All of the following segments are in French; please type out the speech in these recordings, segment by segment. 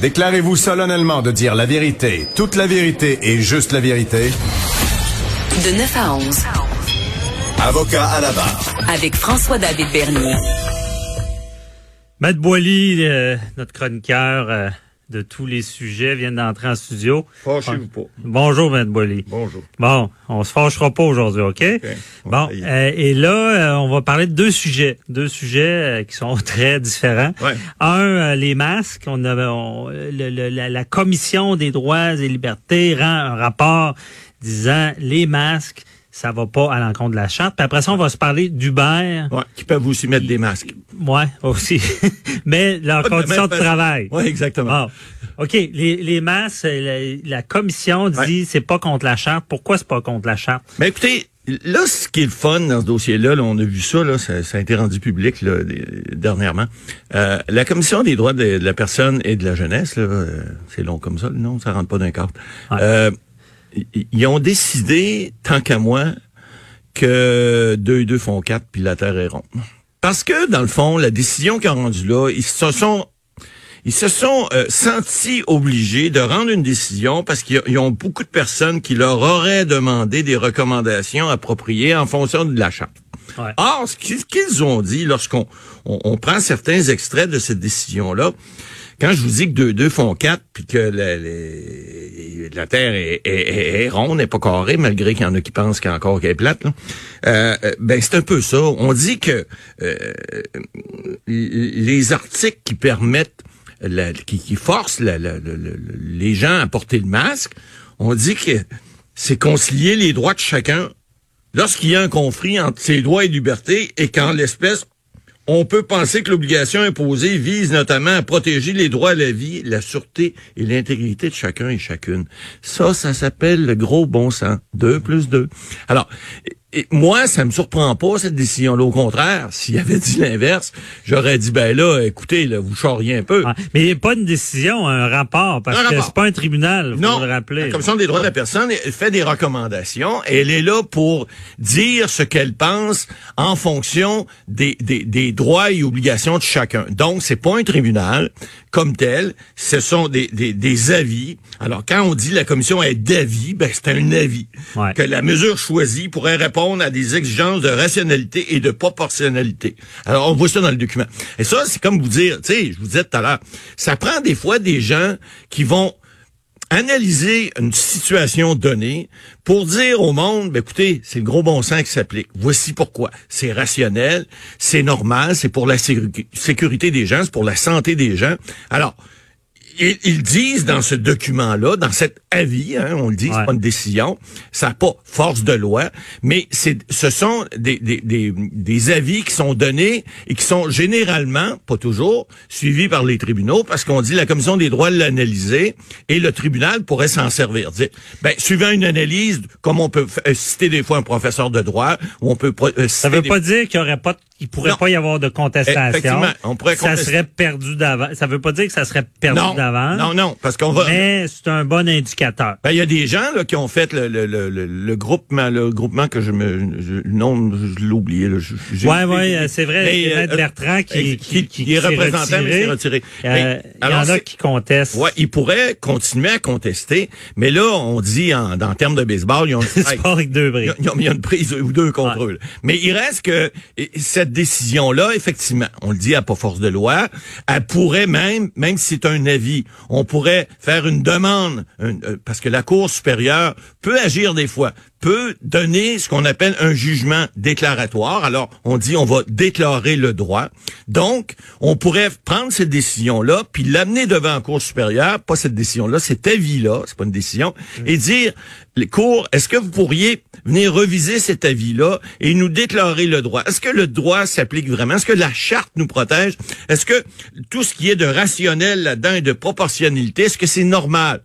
Déclarez-vous solennellement de dire la vérité, toute la vérité et juste la vérité. De 9 à 11, Avocat à la barre. avec François-David Bernier. Matt Boily, euh, notre chroniqueur euh, de tous les sujets, vient d'entrer en studio. Fâchez-vous pas. Bonjour, Matt Boily. Bonjour. Bon, on se fâchera pas aujourd'hui, OK? On Bon, euh, et là, euh, on va parler de deux sujets. Deux sujets euh, qui sont très différents. Ouais. Un, euh, les masques. On avait, on- le- le- la, la Commission des droits et libertés rend un rapport disant les masques, ça va pas à l'encontre de la charte. Puis après ça, on va se parler d'Uber. Ouais, qui peuvent aussi mettre des masques. Ouais, aussi. Mais leurs conditions de travail. Oui, exactement. Ah, OK. Les, les masques, la, la commission dit c'est pas contre la charte. Pourquoi c'est pas contre la charte? Mais écoutez, là, ce qui est le fun dans ce dossier-là, là, on a vu ça, là, ça, ça a été rendu public là, dernièrement. Euh, la Commission des droits de, de la personne et de la jeunesse, là, euh, c'est long comme ça, le nom, ça rentre pas d'un cadre. Ouais. Euh, ils- ils ont décidé, tant qu'à moi, que deux et deux font quatre, puis la Terre est ronde. Parce que, dans le fond, la décision qu'ils ont rendue là, ils se sont ils se sont euh, sentis obligés de rendre une décision parce qu'ils ils ont beaucoup de personnes qui leur auraient demandé des recommandations appropriées en fonction de la charte. Ouais. Or, ce qu'ils ce qu'ils ont dit lorsqu'on on, on prend certains extraits de cette décision-là, quand je vous dis que deux deux font quatre, puis que la, la Terre est, ronde, n'est pas carrée, malgré qu'il y en a qui pensent qu'elle encore qu'elle est plate, là, euh, euh, ben c'est un peu ça. On dit que euh, les articles qui permettent, la- qui, qui forcent les gens à porter le masque, on dit que c'est concilier les droits de chacun lorsqu'il y a un conflit entre ses droits et libertés et qu'en l'espèce, on peut penser que l'obligation imposée vise notamment à protéger les droits à la vie, la sûreté et l'intégrité de chacun et chacune. Ça, ça s'appelle le gros bon sens. Deux plus deux. Alors, et- moi, ça me surprend pas, cette décision-là. Au contraire, s'il avait dit l'inverse, j'aurais dit, ben là, écoutez, là, vous charriez un peu. Mais il n'y a pas une décision, un rapport, parce Un que c'est pas un tribunal, faut Non, le rappeler. la Commission des droits de la personne elle fait des recommandations et elle est là pour dire ce qu'elle pense en fonction des, des, des droits et obligations de chacun. Donc, c'est pas un tribunal comme tel, ce sont des, des, des avis. Alors, quand on dit la commission est d'avis, ben c'est un avis. Ouais. Que la mesure choisie pourrait répondre à des exigences de rationalité et de proportionnalité. Alors, on voit ça dans le document. Et ça, c'est comme vous dire, tu sais, je vous disais tout à l'heure, ça prend des fois des gens qui vont analyser une situation donnée pour dire au monde, ben, écoutez, c'est le gros bon sens qui s'applique. Voici pourquoi. C'est rationnel, c'est normal, c'est pour la sécu- sécurité des gens, c'est pour la santé des gens. Alors, ils, ils disent dans ce document-là, dans cet avis, hein, on le dit, Ouais. c'est pas une décision, ça n'a pas force de loi, mais c'est, ce sont des, des, des, des avis qui sont donnés et qui sont généralement, pas toujours, suivis par les tribunaux, parce qu'on dit la commission des droits l'analyser et le tribunal pourrait s'en servir. Dire, ben, suivant une analyse, comme on peut euh, citer des fois un professeur de droit, ou on peut pro- euh, Ça citer veut des- pas dire qu'il y aurait pas, il pourrait Non. pas y avoir de contestation. On pourrait ça serait perdu d'avance. Ça veut pas dire que ça serait perdu non, d'avance. non, non, parce qu'on va. Mais c'est un bon indicateur. Ben, il y a des gens là, qui ont fait le, le, le, le, le groupement, le groupement que je me, je, le nom, je l'ai oublié. Ouais, euh, c'est vrai. Mais, Maître euh, Bertrand qui, qui, qui, qui est s'est représentant, mais retiré. c'est retiré. Euh, Il y en a qui contestent. Ouais, ils pourraient continuer à contester, mais là, on dit en, dans le terme de baseball, ils ont, hey, avec deux ils briques. ont, ils ont mis une prise ou deux contre Ouais. eux. là. Mais il reste que cette décision-là, effectivement, on le dit à pas force de loi, elle pourrait même, même si c'est un avis, on pourrait faire une demande, euh, parce que la Cour supérieure peut agir des fois, peut donner ce qu'on appelle un jugement déclaratoire. Alors, on dit on va déclarer le droit. Donc, on pourrait prendre cette décision-là, puis l'amener devant un cour supérieur, pas cette décision-là, cet avis-là, c'est pas une décision, et dire, les cours, est-ce que vous pourriez venir reviser cet avis-là et nous déclarer le droit? Est-ce que le droit s'applique vraiment? Est-ce que la charte nous protège? Est-ce que tout ce qui est de rationnel là-dedans et de proportionnalité, est-ce que c'est normal?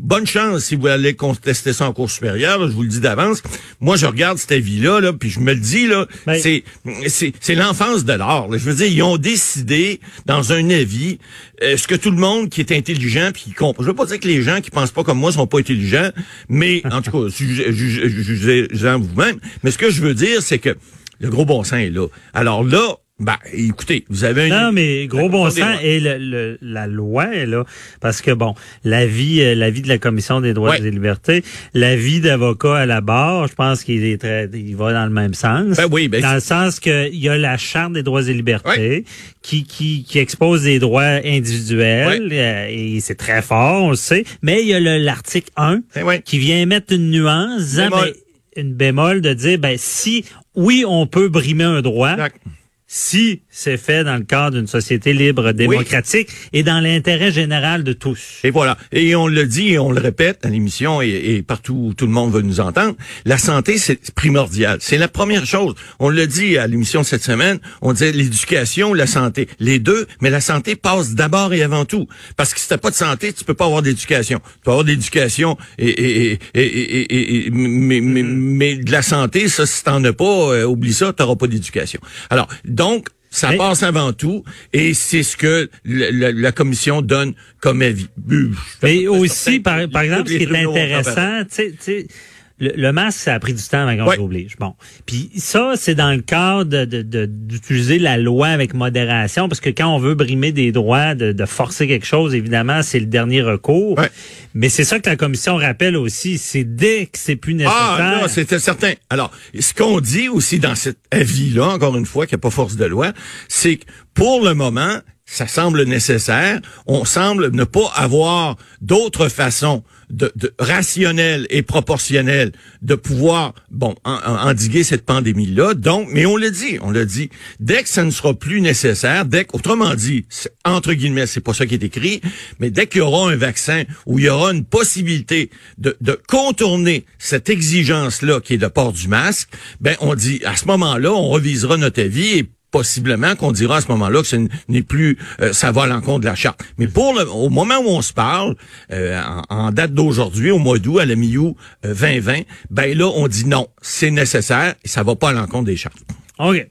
Bonne chance si vous allez contester ça en cours supérieur, je vous le dis d'avance. Moi, je regarde cette avis-là, là, puis je me le dis, là, Ben- c'est, c'est, c'est l'enfance de l'art. là. Je veux dire, ils ont décidé, dans un avis, euh, ce que tout le monde qui est intelligent puis qui comprend. Je veux pas dire que les gens qui pensent pas comme moi sont pas intelligents, mais en tout cas, jugez- jugez- jugez-en vous-même. Mais ce que je veux dire, c'est que le gros bon sens est là. Alors là, ben, écoutez, vous avez un... Non, mais gros bon sens et le, le- la loi est là. Parce que, bon, l'avis euh, l'avis de la Commission des droits Ouais. et des libertés, l'avis d'avocat à la barre, je pense qu'il est très, il va dans le même sens. Ben oui, ben dans le sens qu'il y a la Charte des droits et libertés qui, qui, qui expose des droits individuels euh, et c'est très fort, on le sait. Mais il y a le- l'article 1 Ben qui vient mettre une nuance, disant, Bémol. ben, une bémol de dire, ben, si, oui, on peut brimer un droit, Exact. Si c'est fait dans le cadre d'une société libre, démocratique et dans l'intérêt général de tous. Et voilà. Et on le dit et on le répète à l'émission et, et partout où tout le monde veut nous entendre. La santé, c'est primordial. C'est la première chose. On le dit à l'émission cette semaine. On disait l'éducation, la santé. Les deux, mais la santé passe d'abord et avant tout. Parce que si t'as pas de santé, tu peux pas avoir d'éducation. Tu peux avoir d'éducation et, et, et, et, et- et- mais, mais, mais de la santé, ça, si t'en as pas, euh, oublie ça, t'auras pas d'éducation. Alors, donc, ça passe avant tout, et c'est ce que le- le- la commission donne comme avis. Mais aussi, par, exemple, ce qui est intéressant, tu sais, le, le masque, ça a pris du temps avant qu'on Ouais. s'oblige. Bon. Puis ça, c'est dans le cadre de- de- de- d'utiliser la loi avec modération, parce que quand on veut brimer des droits, de, de forcer quelque chose, évidemment, c'est le dernier recours. Ouais. Mais c'est ça que la commission rappelle aussi, c'est dès que c'est plus nécessaire. Ah, non, c'était certain. Alors, ce qu'on dit aussi dans cet avis-là, encore une fois, qu'il n'y a pas force de loi, c'est que pour le moment, ça semble nécessaire. On semble ne pas avoir d'autre façon de, de rationnelle et proportionnelle de pouvoir, bon, en- en- endiguer cette pandémie-là. Donc, mais on le dit, on le dit, dès que ça ne sera plus nécessaire, dès que, autrement dit, entre guillemets, c'est pas ça qui est écrit, mais dès qu'il y aura un vaccin où il y aura une possibilité de, de contourner cette exigence-là qui est le port du masque, ben, on dit, à ce moment-là, on revisera notre avis et possiblement qu'on dira à ce moment-là que ce n'est plus euh, ça va à l'encontre de la charte. Mais pour le, au moment où on se parle, euh, en, en date d'aujourd'hui, au mois d'août, à la mi-août euh, 2020, ben là, on dit non, c'est nécessaire et ça va pas à l'encontre des chartes. OK.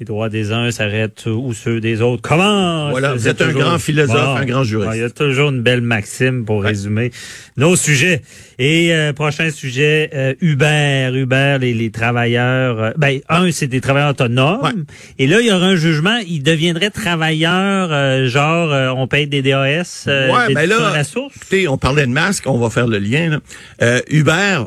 Les droits des uns s'arrêtent où ceux des autres. Comment? Voilà, vous êtes un grand philosophe, un grand juriste. Ah, Il y a toujours une belle maxime pour résumer nos sujets. Et euh, prochain sujet, euh, Uber. Uber, les, les travailleurs. euh, ben, un, c'est des travailleurs autonomes. Ouais. Et là, il y aura un jugement. Ils deviendraient travailleurs, euh, genre, euh, on paye des DAS, euh, Ouais, ben là, à la source? Écoutez, on parlait de masque, on va faire le lien. Là. Euh, Uber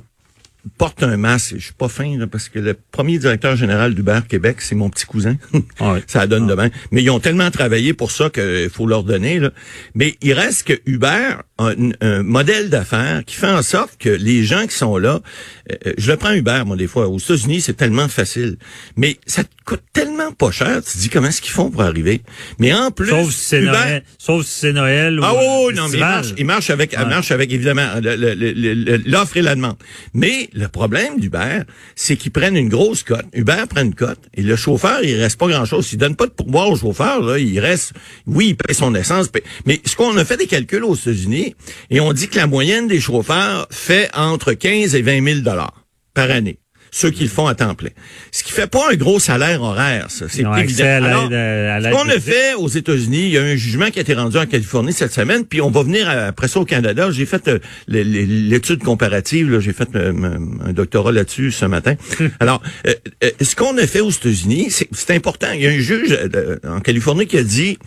porte un masque. Je suis pas fin là, parce que le premier directeur général d'Uber Québec, c'est mon petit cousin. Ouais. ça donne de même. Mais ils ont tellement travaillé pour ça qu'il faut leur donner. Là. Mais il reste que Uber a un, un modèle d'affaires qui fait en sorte que les gens qui sont là, euh, je le prends Uber, moi, des fois. Aux États-Unis, c'est tellement facile. Mais ça te coûte tellement pas cher. Tu te dis comment est-ce qu'ils font pour arriver. Mais en plus, Sauf si c'est Uber- Noël. Sauf si c'est Noël ou ah oui, non, mais il marche, il marche avec, il Ouais. marche avec évidemment l'offre et la demande. Mais le problème d'Uber, c'est qu'ils prennent une grosse cote. Uber prend une cote et le chauffeur, il reste pas grand chose. Il donne pas de pourboire au chauffeur, là, il reste, oui, il paye son essence. paye- Mais ce qu'on a fait des calculs aux États-Unis et on dit que la moyenne des chauffeurs fait entre 15 et 20 000 dollars par année. Ceux qui le font à temps plein. Ce qui fait pas un gros salaire horaire, ça. C'est évident. Alors, euh, ce qu'on a fait aux États-Unis, il y a un jugement qui a été rendu en Californie cette semaine, puis on va venir après ça au Canada. J'ai fait euh, l'étude comparative, j'ai fait euh, un doctorat là-dessus ce matin. Alors, euh, ce qu'on a fait aux États-Unis, c'est important. Il y a un juge en Californie qui a dit,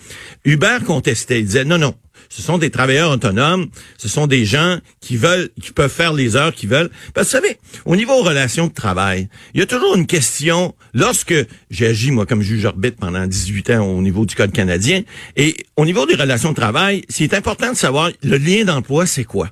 Uber contestait, il disait, non, non, Ce sont des travailleurs autonomes. Ce sont des gens qui veulent, qui peuvent faire les heures qu'ils veulent. Parce que vous savez, au niveau relations de travail, il y a toujours une question. Lorsque j'ai agi, moi, comme juge arbitre pendant 18 ans au niveau du Code canadien, et au niveau des relations de travail, c'est important de savoir le lien d'emploi, c'est quoi?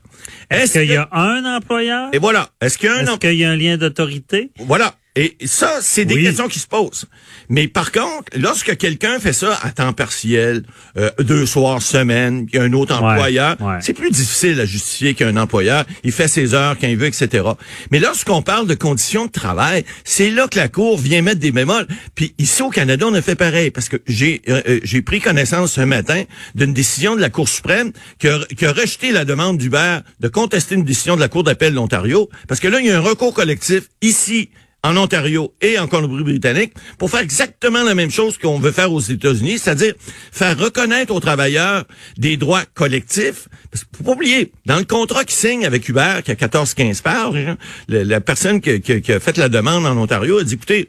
Est-ce qu'il y a un employeur? Et voilà. Est-ce qu'il y a un Est-ce qu'il y a un lien d'autorité? Voilà. Et ça, c'est des Oui. questions qui se posent. Mais par contre, lorsque quelqu'un fait ça à temps partiel, euh, deux soirs semaine, il y a un autre Ouais, employeur, ouais. c'est plus difficile à justifier qu'un employeur. Il fait ses heures quand il veut, etc. Mais lorsqu'on parle de conditions de travail, c'est là que la Cour vient mettre des bémols. Puis ici au Canada, on a fait pareil parce que j'ai euh, euh, j'ai pris connaissance ce matin d'une décision de la Cour suprême qui a, qui a rejeté la demande d'Hubert de contester une décision de la Cour d'appel de l'Ontario parce que là, il y a un recours collectif ici en Ontario et en Colombie-Britannique pour faire exactement la même chose qu'on veut faire aux États-Unis, c'est-à-dire faire reconnaître aux travailleurs des droits collectifs. Parce qu'il faut pas oublier, dans le contrat qu'ils signent avec Uber, qui a 14-15 pages, hein, la personne qui, a fait la demande en Ontario a dit, écoutez,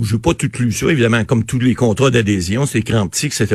je n'ai pas tout lu ça, évidemment, comme tous les contrats d'adhésion, c'est en petit, etc.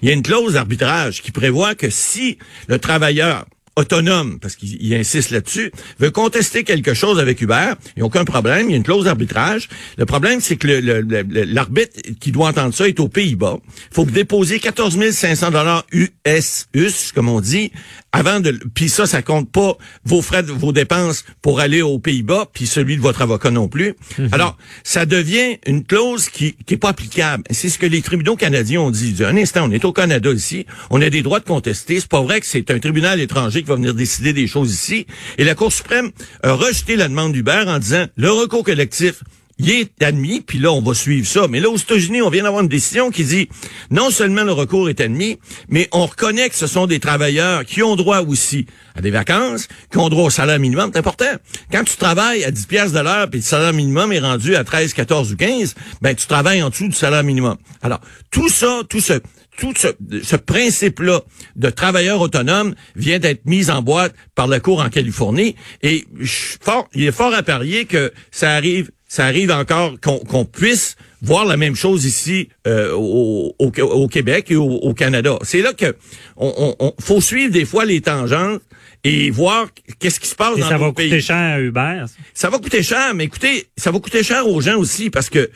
Il y a une clause d'arbitrage qui prévoit que si le travailleur autonome, parce qu'il il insiste là-dessus, veut contester quelque chose avec Uber, il n'y a aucun problème, il y a une clause d'arbitrage. Le problème, c'est que le- le- le- l'arbitre qui doit entendre ça est aux Pays-Bas. Il faut déposer 14 500 dollars US, US, comme on dit, avant de... Puis ça, ça compte pas vos frais, de- vos dépenses pour aller aux Pays-Bas, puis celui de votre avocat non plus. Alors, ça devient une clause qui qui est pas applicable. C'est ce que les tribunaux canadiens ont dit. Un instant, on est au Canada ici, on a des droits de contester. C'est pas vrai que c'est un tribunal étranger va venir décider des choses ici. Et la Cour suprême a rejeté la demande d'Hubert en disant le recours collectif il est admis, puis là, on va suivre ça. Mais là, aux États-Unis, on vient d'avoir une décision qui dit non seulement le recours est admis, mais on reconnaît que ce sont des travailleurs qui ont droit aussi à des vacances, qui ont droit au salaire minimum. C'est important. Quand tu travailles à 10 pièces de l'heure, puis le salaire minimum est rendu à 13, 14 ou 15, ben tu travailles en dessous du salaire minimum. Alors, tout ça, tout ce tout ce, ce principe-là de travailleur autonome vient d'être mis en boîte par la Cour en Californie. Et je suis fort, il est fort à parier que ça arrive, ça arrive encore qu'on puisse voir la même chose ici euh, au, au, au Québec et au, au Canada. C'est là que on, on- on- faut suivre des fois les tangentes et voir qu'est-ce qui se passe Et dans ça va d'autres pays. coûter cher à Uber. ça? Ça va coûter cher, mais écoutez, ça va coûter cher aux gens aussi parce que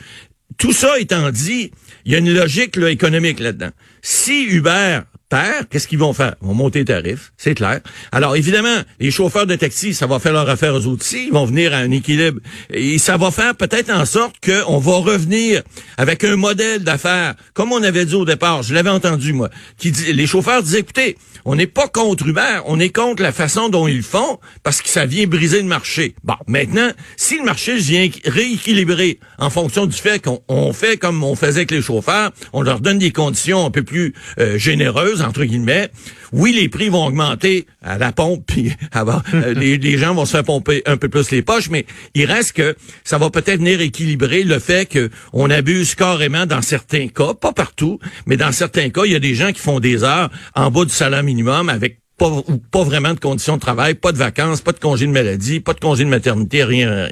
tout ça étant dit, il y a une logique là, économique là-dedans. Si Uber qu'est-ce qu'ils vont faire? Ils vont monter les tarifs, c'est clair. Alors évidemment, les chauffeurs de taxi, ça va faire leur affaire aux aussi, ils vont venir à un équilibre. Et ça va faire peut-être en sorte qu'on va revenir avec un modèle d'affaires, comme on avait dit au départ, je l'avais entendu moi, qui dit, les chauffeurs disaient, écoutez, on n'est pas contre Uber, on est contre la façon dont ils le font parce que ça vient briser le marché. Bon, maintenant, si le marché vient rééquilibrer en fonction du fait qu'on on fait comme on faisait avec les chauffeurs, on leur donne des conditions un peu plus euh, généreuses entre guillemets. Oui, les prix vont augmenter à la pompe, puis avant, euh, les, gens vont se faire pomper un peu plus les poches, mais il reste que ça va peut-être venir équilibrer le fait que on abuse carrément dans certains cas, pas partout, mais dans certains cas, il y a des gens qui font des heures en bas du salaire minimum avec pas, pas vraiment de conditions de travail, pas de vacances, pas de congé de maladie, pas de congé de maternité, rien, rien.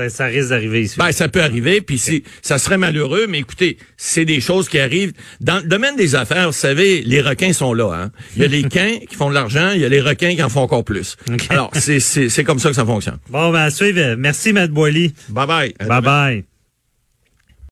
Ça, ça risque d'arriver ici. Ben, ça peut arriver, puis c'est, ça serait malheureux, mais écoutez, c'est des choses qui arrivent. Dans le domaine des affaires, vous savez, les requins sont là. Hein? Il y a les quins qui font de l'argent, il y a les requins qui en font encore plus. Alors, c'est, c'est, c'est comme ça que ça fonctionne. Bon, ben, à suivre. Merci, Matt Boily. Bye bye. Bye bye.